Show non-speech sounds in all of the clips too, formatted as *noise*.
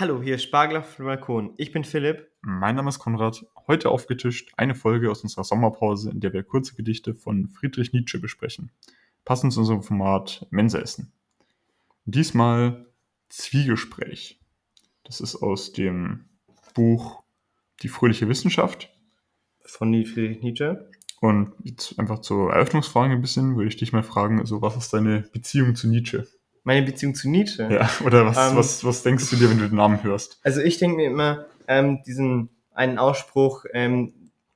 Hallo, hier auf dem Balkon. Ich bin Philipp. Mein Name ist Konrad. Heute aufgetischt eine Folge aus unserer Sommerpause, in der wir kurze Gedichte von Friedrich Nietzsche besprechen. Passend zu unserem Format Mensaessen. Diesmal Zwiegespräch. Das ist aus dem Buch Die fröhliche Wissenschaft. Von Friedrich Nietzsche. Und jetzt einfach zur Eröffnungsfrage ein bisschen, würde ich dich mal fragen, also was ist deine Beziehung zu Nietzsche? Meine Beziehung zu Nietzsche? Ja, oder was, ähm, was, was denkst du dir, wenn du den Namen hörst? Also ich denke mir immer ähm, diesen einen Ausspruch, ähm,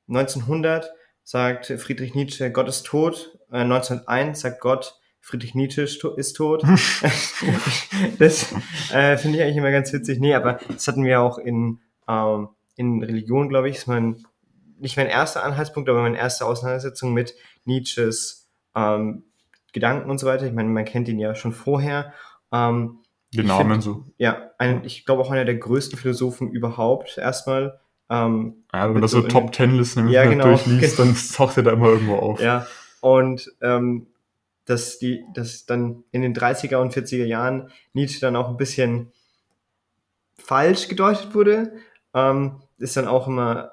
1900 sagt Friedrich Nietzsche, Gott ist tot. Äh, 1901 sagt Gott, Friedrich Nietzsche ist tot. *laughs* *laughs* das äh, finde ich eigentlich immer ganz witzig. Nee, aber das hatten wir auch in, ähm, in Religion, glaube ich, ist mein, nicht mein erster Anhaltspunkt, aber meine erste Auseinandersetzung mit Nietzsches ähm, Gedanken und so weiter. Ich meine, man kennt ihn ja schon vorher. Ähm, Namen find, so. Ja, ein, ich glaube auch einer der größten Philosophen überhaupt erstmal. Ähm, ja, wenn man das so Top Ten Listen ja, genau, durchliest, genau. dann *laughs* taucht er da immer irgendwo auf. Ja, und ähm, dass die, dass dann in den 30er und 40er Jahren Nietzsche dann auch ein bisschen falsch gedeutet wurde, ähm, ist dann auch immer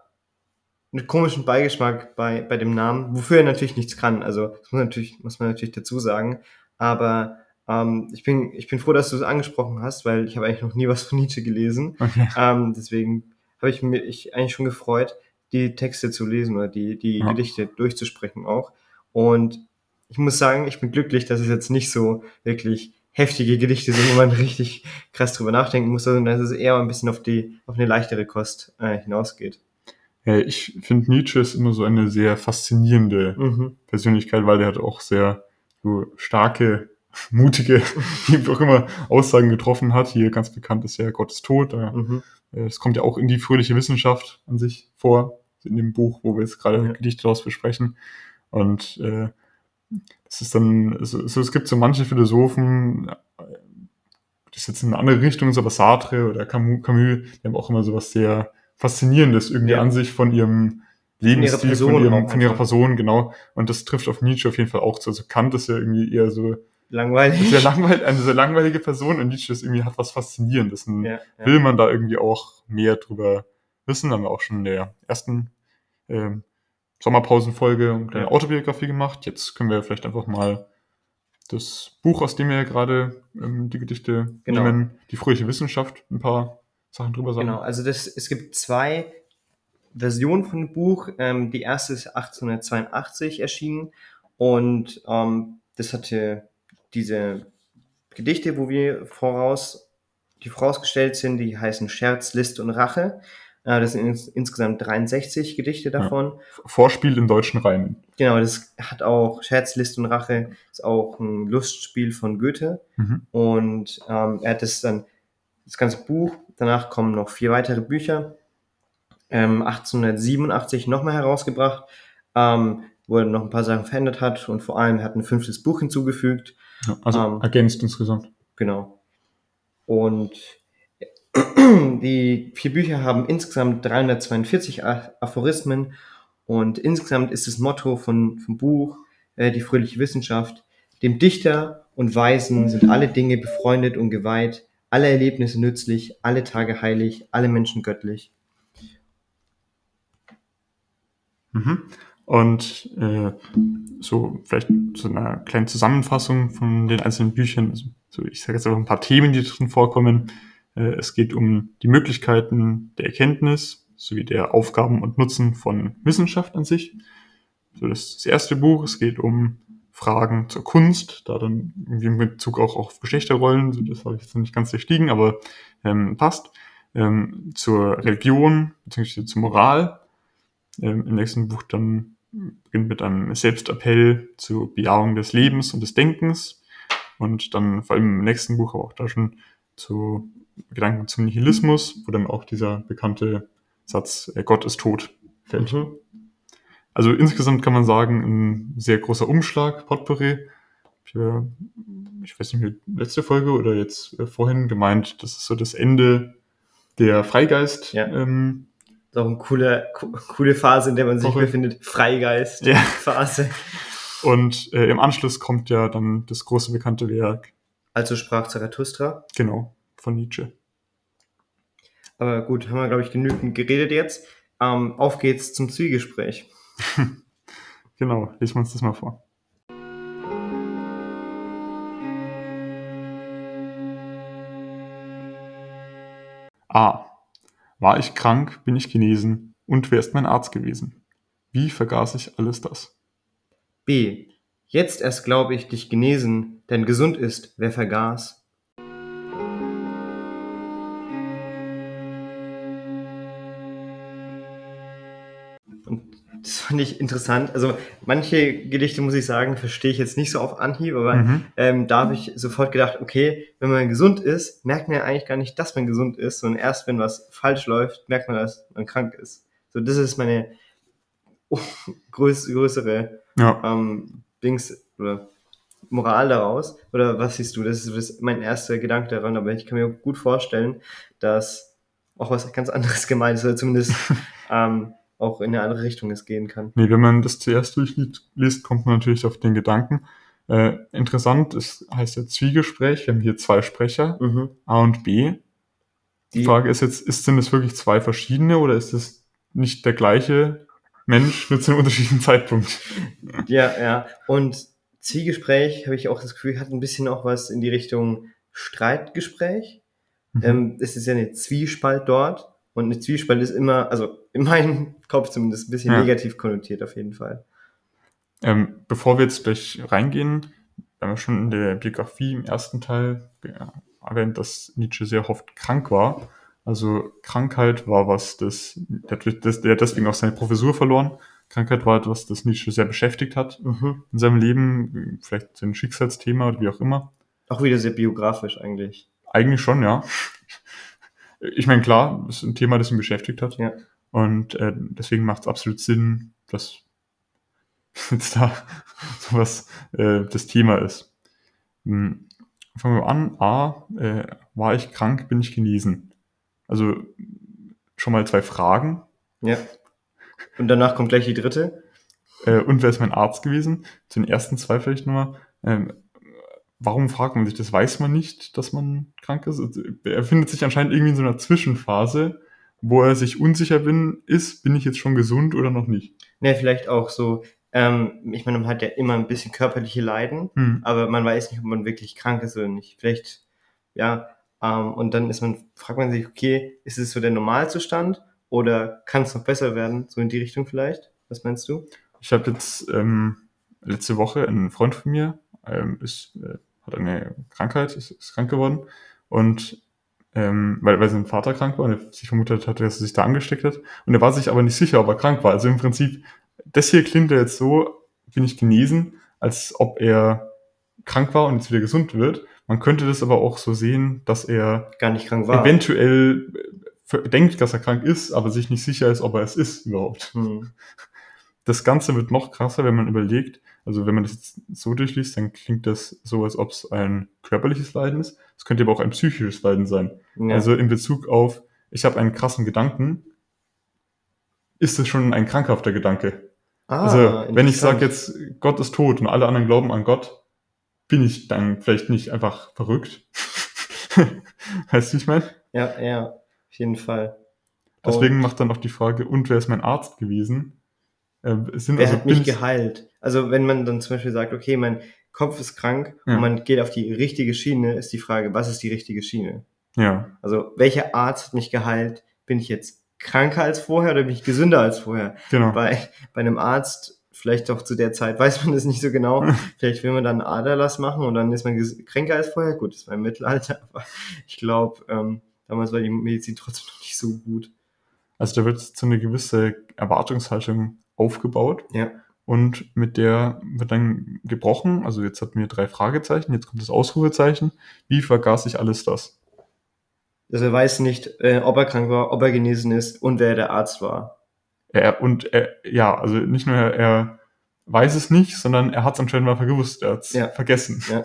einen komischen Beigeschmack bei, bei dem Namen, wofür er natürlich nichts kann. Also das muss, natürlich, muss man natürlich dazu sagen. Aber ähm, ich, bin, ich bin froh, dass du es angesprochen hast, weil ich habe eigentlich noch nie was von Nietzsche gelesen. Okay. Ähm, deswegen habe ich mich eigentlich schon gefreut, die Texte zu lesen oder die, die ja. Gedichte durchzusprechen auch. Und ich muss sagen, ich bin glücklich, dass es jetzt nicht so wirklich heftige Gedichte sind, wo man *laughs* richtig krass drüber nachdenken muss, sondern dass es eher ein bisschen auf die, auf eine leichtere Kost äh, hinausgeht. Ich finde Nietzsche ist immer so eine sehr faszinierende mhm. Persönlichkeit, weil der hat auch sehr so starke, *laughs* mutige, *laughs* wie auch immer, Aussagen getroffen hat. Hier ganz bekannt ist ja Gott ist tot. Mhm. Es kommt ja auch in die fröhliche Wissenschaft an sich vor, in dem Buch, wo wir jetzt gerade ja. Gedichte daraus besprechen. Und äh, das ist dann, also es gibt so manche Philosophen, das ist jetzt in eine andere Richtung, so aber Sartre oder Camus, Camus, die haben auch immer so was sehr Faszinierendes irgendwie ja. an sich von ihrem Lebensstil, von, von, ihrem, von ihrer Person, genau. Und das trifft auf Nietzsche auf jeden Fall auch zu. Also Kant ist ja irgendwie eher so langweilig. Sehr langweilig, eine sehr langweilige Person und Nietzsche ist irgendwie hat was Faszinierendes. Und ja, ja. will man da irgendwie auch mehr drüber wissen. Haben wir auch schon in der ersten äh, Sommerpausenfolge eine kleine ja. Autobiografie gemacht. Jetzt können wir vielleicht einfach mal das Buch, aus dem wir gerade ähm, die Gedichte genau. nehmen, die fröhliche Wissenschaft, ein paar Sachen drüber sagen? Genau, also das, es gibt zwei Versionen von dem Buch. Ähm, die erste ist 1882 erschienen und ähm, das hatte diese Gedichte, wo wir voraus, die vorausgestellt sind, die heißen Scherz, List und Rache. Äh, das sind ins, insgesamt 63 Gedichte davon. Ja. Vorspiel im deutschen Reimen. Genau, das hat auch Scherz, List und Rache, ist auch ein Lustspiel von Goethe. Mhm. Und ähm, er hat das dann das ganze Buch. Danach kommen noch vier weitere Bücher. Ähm, 1887 nochmal herausgebracht, ähm, wo er noch ein paar Sachen verändert hat und vor allem hat ein fünftes Buch hinzugefügt. Ja, also ähm, ergänzt insgesamt. Genau. Und *clears throat* die vier Bücher haben insgesamt 342 Aphorismen und insgesamt ist das Motto von, vom Buch äh, die fröhliche Wissenschaft. Dem Dichter und Weisen sind alle Dinge befreundet und geweiht, alle Erlebnisse nützlich, alle Tage heilig, alle Menschen göttlich. Mhm. Und äh, so vielleicht so eine kleine Zusammenfassung von den einzelnen Büchern. Also, so, ich sage jetzt einfach ein paar Themen, die drin vorkommen. Äh, es geht um die Möglichkeiten der Erkenntnis sowie der Aufgaben und Nutzen von Wissenschaft an sich. So das, ist das erste Buch. Es geht um Fragen zur Kunst, da dann irgendwie in Bezug auch auf Geschlechterrollen, das habe ich jetzt nicht ganz durchstiegen, aber ähm, passt, ähm, zur Religion bzw. zur Moral. Ähm, Im nächsten Buch dann beginnt mit einem Selbstappell zur Bejahung des Lebens und des Denkens und dann vor allem im nächsten Buch, aber auch da schon zu Gedanken zum Nihilismus, wo dann auch dieser bekannte Satz, äh, Gott ist tot, fällt. Mhm. Also insgesamt kann man sagen, ein sehr großer Umschlag, Potpourri. Ich, äh, ich weiß nicht mehr, letzte Folge oder jetzt äh, vorhin gemeint, das ist so das Ende der Freigeist. Ja. Ähm, das ist auch eine coole, coole Phase, in der man sich Woche. befindet. Freigeist-Phase. Ja. *laughs* Und äh, im Anschluss kommt ja dann das große bekannte Werk. Also sprach Zarathustra. Genau, von Nietzsche. Aber gut, haben wir, glaube ich, genügend geredet jetzt. Ähm, auf geht's zum Zwiegespräch. *laughs* genau, lesen wir uns das mal vor. A. War ich krank, bin ich genesen und wer ist mein Arzt gewesen? Wie vergaß ich alles das? B. Jetzt erst glaube ich dich genesen, denn gesund ist, wer vergaß. Das fand ich interessant. Also manche Gedichte, muss ich sagen, verstehe ich jetzt nicht so auf Anhieb, aber mhm. ähm, da habe ich sofort gedacht, okay, wenn man gesund ist, merkt man ja eigentlich gar nicht, dass man gesund ist, sondern erst wenn was falsch läuft, merkt man, dass man krank ist. So, das ist meine *laughs* größ größere ja. ähm, Dings oder Moral daraus. Oder was siehst du? Das ist, das ist mein erster Gedanke daran, aber ich kann mir gut vorstellen, dass auch was ganz anderes *laughs* gemeint ist, oder zumindest *laughs* ähm, auch in eine andere Richtung es gehen kann. Nee, wenn man das zuerst durchliest, kommt man natürlich auf den Gedanken. Äh, interessant ist, heißt ja Zwiegespräch. Wir haben hier zwei Sprecher, mhm. A und B. Die, Die Frage ist jetzt, ist, sind es wirklich zwei verschiedene oder ist es nicht der gleiche Mensch mit einem unterschiedlichen Zeitpunkt? *laughs* Ja, ja. Und Zwiegespräch, habe ich auch das Gefühl, hat ein bisschen auch was in die Richtung Streitgespräch. Mhm. Ähm, es ist ja eine Zwiespalt dort. Und eine Zwiespalt ist immer, also in meinem *laughs* Kopf zumindest, ein bisschen ja. negativ konnotiert auf jeden Fall. Ähm, bevor wir jetzt gleich reingehen, wir haben schon in der Biografie im ersten Teil erwähnt, dass Nietzsche sehr oft krank war. Also Krankheit war was, das, der, der hat deswegen auch seine Professur verloren. Krankheit war etwas, das Nietzsche sehr beschäftigt hat mhm. in seinem Leben, vielleicht sein Schicksalsthema oder wie auch immer. Auch wieder sehr biografisch eigentlich. Eigentlich schon, ja ich meine, klar, das ist ein Thema, das ihn beschäftigt hat. Ja. Und äh, deswegen macht es absolut Sinn, dass *laughs* jetzt da *laughs* sowas äh, das Thema ist. Hm. Fangen wir an. A, äh, war ich krank, bin ich genesen? Also schon mal zwei Fragen. Ja. Und danach kommt gleich die dritte. Äh, und wer ist mein Arzt gewesen? Zu den ersten zwei vielleicht nochmal. Ähm, warum fragt man sich das? Weiß man nicht, dass man krank ist? Also, er findet sich anscheinend irgendwie in so einer Zwischenphase, wo er sich unsicher bin, ist, bin ich jetzt schon gesund oder noch nicht? Ne, vielleicht auch so, ähm, ich meine, man hat ja immer ein bisschen körperliche Leiden, hm. aber man weiß nicht, ob man wirklich krank ist oder nicht. Vielleicht, ja, ähm, und dann ist man, fragt man sich, okay, ist es so der Normalzustand oder kann es noch besser werden? So in die Richtung vielleicht? Was meinst du? Ich habe jetzt ähm, letzte Woche einen Freund von mir, ähm, ist äh, hat eine Krankheit, ist, ist krank geworden und ähm, weil, weil sein Vater krank war und er sich vermutet hatte, dass er sich da angesteckt hat. Und er war sich aber nicht sicher, ob er krank war. Also im Prinzip, das hier klingt jetzt so, bin ich genesen, als ob er krank war und jetzt wieder gesund wird. Man könnte das aber auch so sehen, dass er gar nicht krank war. Eventuell äh, denkt, dass er krank ist, aber sich nicht sicher ist, ob er es ist überhaupt. Hm. Das Ganze wird noch krasser, wenn man überlegt, also wenn man das jetzt so durchliest, dann klingt das so, als ob es ein körperliches Leiden ist. Es könnte aber auch ein psychisches Leiden sein. Ja. Also in Bezug auf, ich habe einen krassen Gedanken, ist es schon ein krankhafter Gedanke. Ah, also wenn ich sage jetzt, Gott ist tot und alle anderen glauben an Gott, bin ich dann vielleicht nicht einfach verrückt. *laughs* weißt du, wie ich meine? Ja, ja, auf jeden Fall. Deswegen und macht dann auch die Frage, und wer ist mein Arzt gewesen? Äh, sind wer also hat mich geheilt? Also wenn man dann zum Beispiel sagt, okay, mein Kopf ist krank ja. und man geht auf die richtige Schiene, ist die Frage, was ist die richtige Schiene? Ja. Also welcher Arzt hat mich geheilt? Bin ich jetzt kranker als vorher oder bin ich gesünder als vorher? Genau. Bei, bei einem Arzt, vielleicht doch zu der Zeit, *laughs* weiß man das nicht so genau. *laughs* vielleicht will man dann einen Aderlass machen und dann ist man kränker als vorher. Gut, das war im Mittelalter, *laughs* aber ich glaube, ähm, damals war die Medizin trotzdem noch nicht so gut. Also da wird so eine gewisse Erwartungshaltung aufgebaut. Ja. Und mit der wird dann gebrochen. Also jetzt hatten wir drei Fragezeichen, jetzt kommt das Ausrufezeichen. Wie vergaß ich alles das? Also er weiß nicht, äh, ob er krank war, ob er genesen ist und wer der Arzt war. Er, und er, ja, also nicht nur er, er weiß es nicht, sondern er hat es anscheinend mal gewusst, er hat es ja. vergessen. Ja.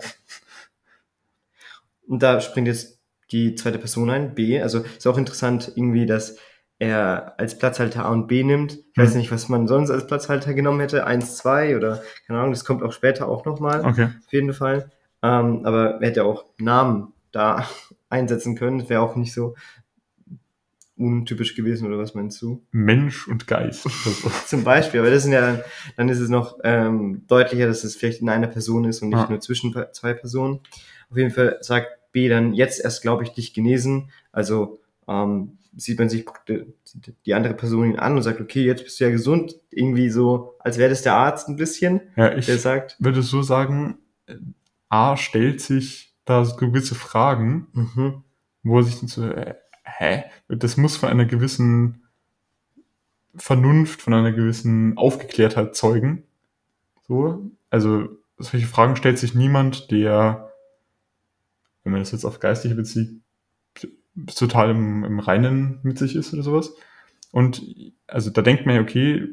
Und da springt jetzt die zweite Person ein, B. Also ist auch interessant irgendwie, dass er als Platzhalter A und B nimmt. Ich weiß hm. nicht, was man sonst als Platzhalter genommen hätte. Eins, zwei oder keine Ahnung, das kommt auch später auch nochmal. Okay. Auf jeden Fall. Ähm, aber er hätte auch Namen da *laughs* einsetzen können. Das wäre auch nicht so untypisch gewesen oder was meinst du? Mensch und Geist. *laughs* Zum Beispiel, aber das sind ja dann, dann ist es noch ähm, deutlicher, dass es vielleicht in einer Person ist und nicht Ja. nur zwischen zwei Personen. Auf jeden Fall sagt B dann jetzt erst, glaube ich, dich genesen. Also ähm, sieht man sich die andere Person ihn an und sagt, okay, jetzt bist du ja gesund. Irgendwie so, als wäre das der Arzt ein bisschen, Ja, ich der sagt, würde so sagen, äh, A stellt sich da so gewisse Fragen, mhm, wo er sich dann so, äh, hä? Das muss von einer gewissen Vernunft, von einer gewissen Aufgeklärtheit zeugen. So, also solche Fragen stellt sich niemand, der, wenn man das jetzt auf Geistliche bezieht, total im, im Reinen mit sich ist oder sowas. Und also da denkt man ja, okay,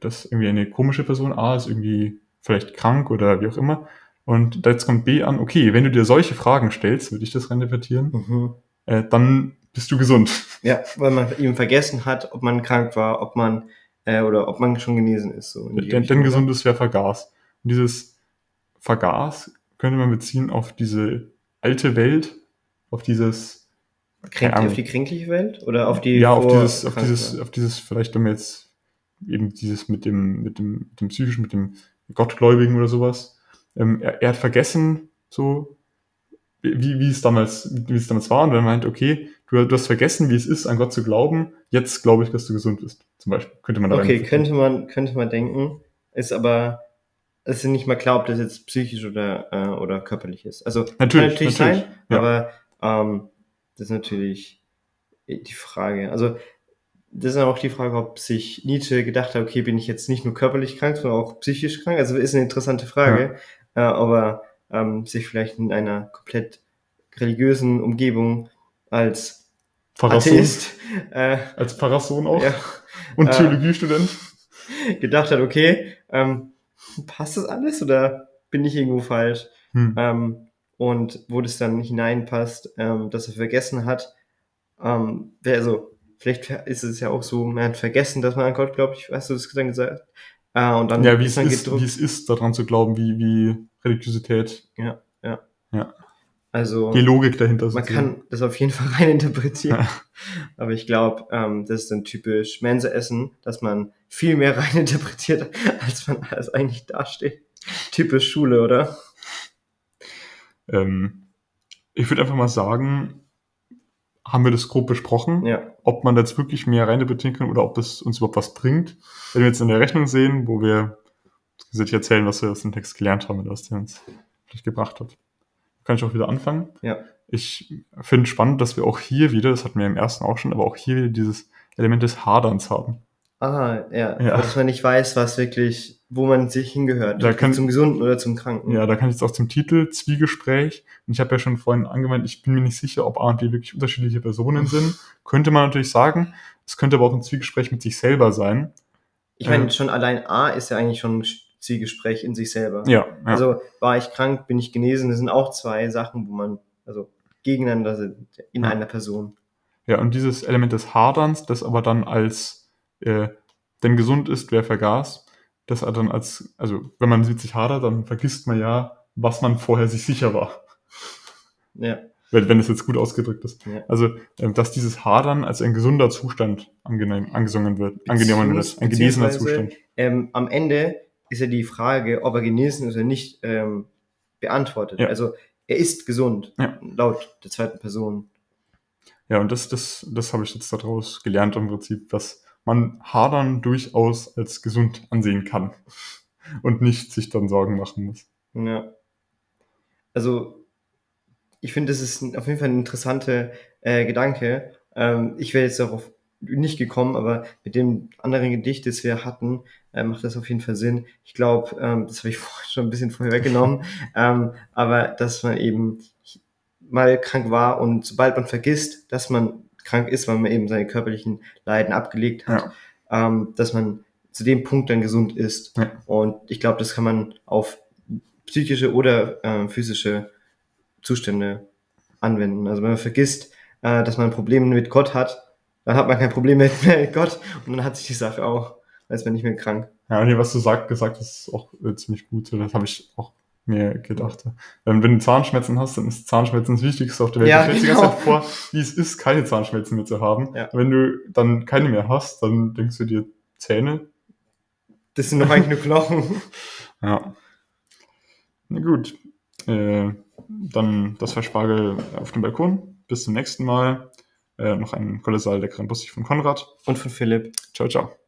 das ist irgendwie eine komische Person, A ist irgendwie vielleicht krank oder wie auch immer. Und jetzt kommt B an, okay, wenn du dir solche Fragen stellst, würde ich das reininterpretieren, mhm. äh, dann bist du gesund. Ja, weil man eben vergessen hat, ob man krank war, ob man äh, oder ob man schon genesen ist. So Denn, denn oder? gesund ist, wer vergaß. Und dieses Vergaß könnte man beziehen auf diese alte Welt, auf dieses, Keine auf die kränkliche Welt oder auf die ja, auf dieses, auf dieses, auf dieses, vielleicht wenn wir jetzt eben dieses mit dem, mit dem, mit dem psychischen, mit dem Gottgläubigen oder sowas. Ähm, er, er hat vergessen, so, wie, wie es damals, wie es damals war, und er meint, okay, du, du hast vergessen, wie es ist, an Gott zu glauben, jetzt glaube ich, dass du gesund bist. Zum Beispiel. Könnte man da Okay, könnte man, könnte man denken, ist aber, es ist nicht mal klar, ob das jetzt psychisch oder, äh, oder körperlich ist. Also, Natürlich, kann natürlich natürlich, sein, ja. aber ähm, das ist natürlich die Frage. Also, das ist auch die Frage, ob sich Nietzsche gedacht hat, okay, bin ich jetzt nicht nur körperlich krank, sondern auch psychisch krank? Also, ist eine interessante Frage, äh, ob er ähm, sich vielleicht in einer komplett religiösen Umgebung als Pharrason, Atheist äh, als Pharrason auch ja, *laughs* und äh, Theologiestudent. gedacht hat, okay, ähm, passt das alles oder bin ich irgendwo falsch? Hm. Ähm, und wo das dann hineinpasst, ähm, dass er vergessen hat, ähm, also vielleicht ist es ja auch so, man hat vergessen, dass man an Gott glaubt, ich weiß, du das dann gesagt. Äh, und dann ja, wie es, dann ist, gedruckt. wie es ist, daran zu glauben, wie, wie Religiosität, also die Logik dahinter man sozusagen. kann das auf jeden Fall *laughs* reininterpretieren. Ja. Aber ich glaube, ähm, das ist dann typisch Mensa-Essen, dass man viel mehr *laughs* reininterpretiert, als man als eigentlich dasteht. Typisch Schule, oder? Ähm, ich würde einfach mal sagen, haben wir das grob besprochen, Ja. ob man da jetzt wirklich mehr reininterpretieren kann oder ob das uns überhaupt was bringt. Wenn wir jetzt in der Rechnung sehen, wo wir sich erzählen, was wir aus dem Text gelernt haben und was der uns vielleicht gebracht hat. Kann ich auch wieder anfangen. Ja. Ich finde spannend, dass wir auch hier wieder, das hatten wir im ersten auch schon, aber auch hier wieder dieses Element des Haderns haben. Ah, ja. Ja. Dass man nicht weiß, was wirklich, wo man sich hingehört. Da kann- zum Gesunden oder zum Kranken. Ja, da kann ich jetzt auch zum Titel Zwiegespräch. Und ich habe ja schon vorhin angemeint, ich bin mir nicht sicher, ob A und B wirklich unterschiedliche Personen sind. Könnte man natürlich sagen. Es könnte aber auch ein Zwiegespräch mit sich selber sein. Ich meine, Ja. schon allein A ist ja eigentlich schon ein Zielgespräch in sich selber. Ja, ja. Also war ich krank, bin ich genesen, das sind auch zwei Sachen, wo man, also gegeneinander sind in Ja. einer Person. ja, und dieses Element des Haderns, das aber dann als, äh, denn gesund ist, wer vergaß, das hat dann als, also wenn man sich hadert, dann vergisst man ja, was man vorher sich sicher war. Ja. Wenn, wenn es jetzt gut ausgedrückt ist. Ja. Also, ähm, dass dieses Hadern als ein gesunder Zustand angenehm, angesungen wird, angenommen wird, ein genesener Zustand. Ähm, am Ende ist ja die Frage, ob er genesen ist oder nicht, ähm, beantwortet. Ja. Also er ist gesund, Ja. laut der zweiten Person. Ja, und das, das, das habe ich jetzt daraus gelernt im Prinzip, dass man Hadern durchaus als gesund ansehen kann und nicht sich dann Sorgen machen muss. Ja. Also, ich finde, das ist auf jeden Fall ein interessanter äh, Gedanke. Ähm, ich wäre jetzt darauf nicht gekommen, aber mit dem anderen Gedicht, das wir hatten, äh, macht das auf jeden Fall Sinn. Ich glaube, ähm, das habe ich *laughs* vorhin schon ein bisschen vorher weggenommen, *laughs* ähm, aber dass man eben mal krank war und sobald man vergisst, dass man krank ist, weil man eben seine körperlichen Leiden abgelegt hat, ähm, dass man zu dem Punkt dann gesund ist. Ja. Und ich glaube, das kann man auf psychische oder äh, physische Zustände anwenden. Also wenn man vergisst, äh, dass man Probleme mit Gott hat, dann hat man kein Problem mehr *laughs* mit Gott und dann hat sich die Sache auch. Ist man nicht mehr krank. Ja, und hier, was du sag, gesagt hast, ist auch äh, ziemlich gut. Das habe ich auch mir gedacht habe. Ähm, wenn du Zahnschmerzen hast, dann ist Zahnschmerzen das Wichtigste auf der Welt. Ja, ich stelle dir genau. ganz halt vor, wie es ist, keine Zahnschmerzen mehr zu haben. Ja. Wenn du dann keine mehr hast, dann denkst du dir, Zähne? Das sind doch eigentlich nur Knochen. Ja. Na gut. Äh, dann das war Spargel auf dem Balkon. Bis zum nächsten Mal. Äh, noch einen kolossal leckeren Bussi von Konrad. Und von Philipp. Ciao, ciao.